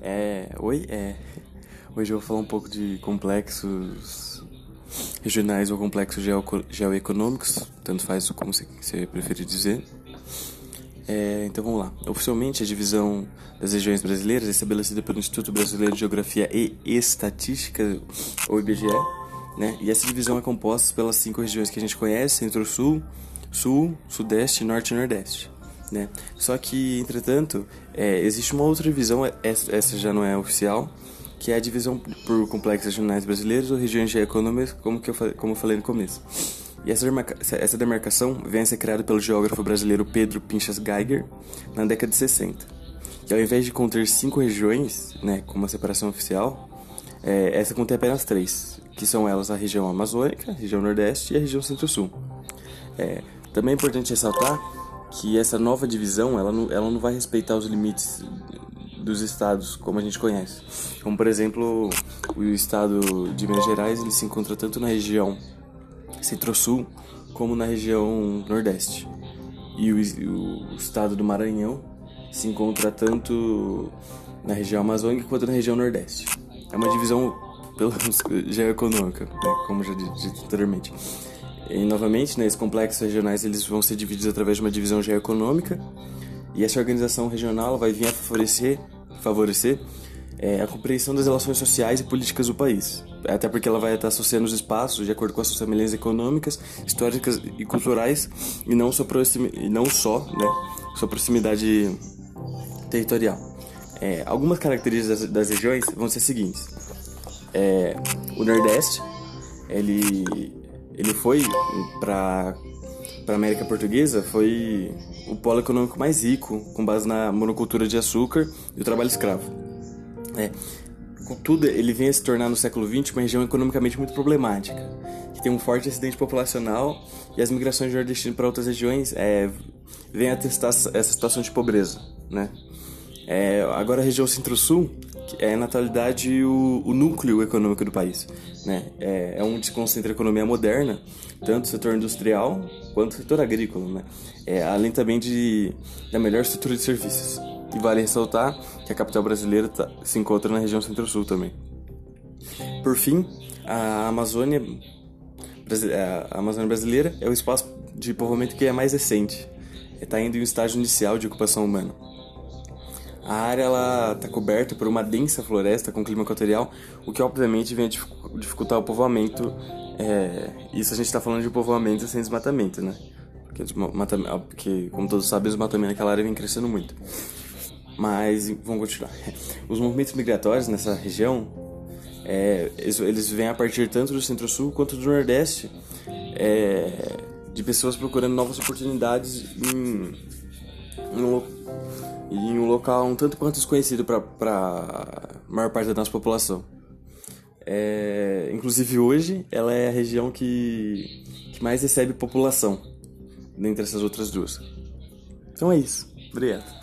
É, oi, é. Hoje eu vou falar um pouco de complexos regionais ou complexos geo geoeconômicos, tanto faz como você preferir dizer. É, então vamos lá. Oficialmente, a divisão das regiões brasileiras é estabelecida pelo Instituto Brasileiro de Geografia e Estatística, ou IBGE, né? E essa divisão é composta pelas cinco regiões que a gente conhece: Centro-Sul, Sul, Sudeste, Norte e Nordeste. Né? Só que, entretanto, é, existe uma outra divisão, essa, essa, já não é oficial, que é a divisão por complexos regionais brasileiros ou regiões geoeconômicas, como, que eu, como eu falei no começo. E essa, essa demarcação vem a ser criada pelo geógrafo brasileiro Pedro Pinchas Geiger na década de 60. E ao invés de conter cinco regiões, né, como a separação oficial, é, essa contém apenas três, que são elas a região amazônica, a região nordeste e a região centro-sul. É, também é importante ressaltar que essa nova divisão ela não, ela não vai respeitar os limites dos estados como a gente conhece. Como por exemplo, o estado de Minas Gerais ele se encontra tanto na região centro-sul como na região nordeste. E o, o, estado do Maranhão se encontra tanto na região amazônica quanto na região nordeste. É uma divisão pelo geoeconômica, né, como já disse anteriormente. E novamente, né, esses complexos regionais eles vão ser divididos através de uma divisão geoeconômica e essa organização regional vai vir a favorecer, favorecer é, a compreensão das relações sociais e políticas do país. Até porque ela vai estar associando os espaços de acordo com as suas semelhanças econômicas, históricas e culturais e não só, e não só né, sua proximidade territorial. É, algumas características das, das, regiões vão ser as seguintes. É, o Nordeste, ele ele foi para para América Portuguesa foi o polo econômico mais rico, com base na monocultura de açúcar e o trabalho escravo. É, contudo, ele vem a se tornar no século XX uma região economicamente muito problemática, que tem um forte acidente populacional e as migrações de nordestino para outras regiões é, a testar essa situação de pobreza, né? É, agora a região Centro-Sul é na atualidade o, o, núcleo econômico do país, né? É, é onde se concentra a economia moderna, tanto o setor industrial quanto o setor agrícola, né? É, além também de da melhor estrutura de serviços. E vale ressaltar que a capital brasileira tá, se encontra na região Centro-Sul também. Por fim, a Amazônia, a Amazônia brasileira é o espaço de povoamento que é mais recente. Está indo em um estágio inicial de ocupação humana. A área está coberta por uma densa floresta com clima equatorial, o que obviamente vem a dificultar o povoamento. É, isso a gente está falando de povoamento sem desmatamento, né? Porque, porque, como todos sabem, o desmatamento naquela área vem crescendo muito. Mas vamos continuar. Os movimentos migratórios nessa região, é, eles vêm a partir tanto do Centro-Sul quanto do Nordeste, é, de pessoas procurando novas oportunidades em, em, em um local um tanto quanto desconhecido para a maior parte da nossa população. É, inclusive hoje, ela é a região que, que mais recebe população dentre essas outras duas. Então é isso. Obrigado.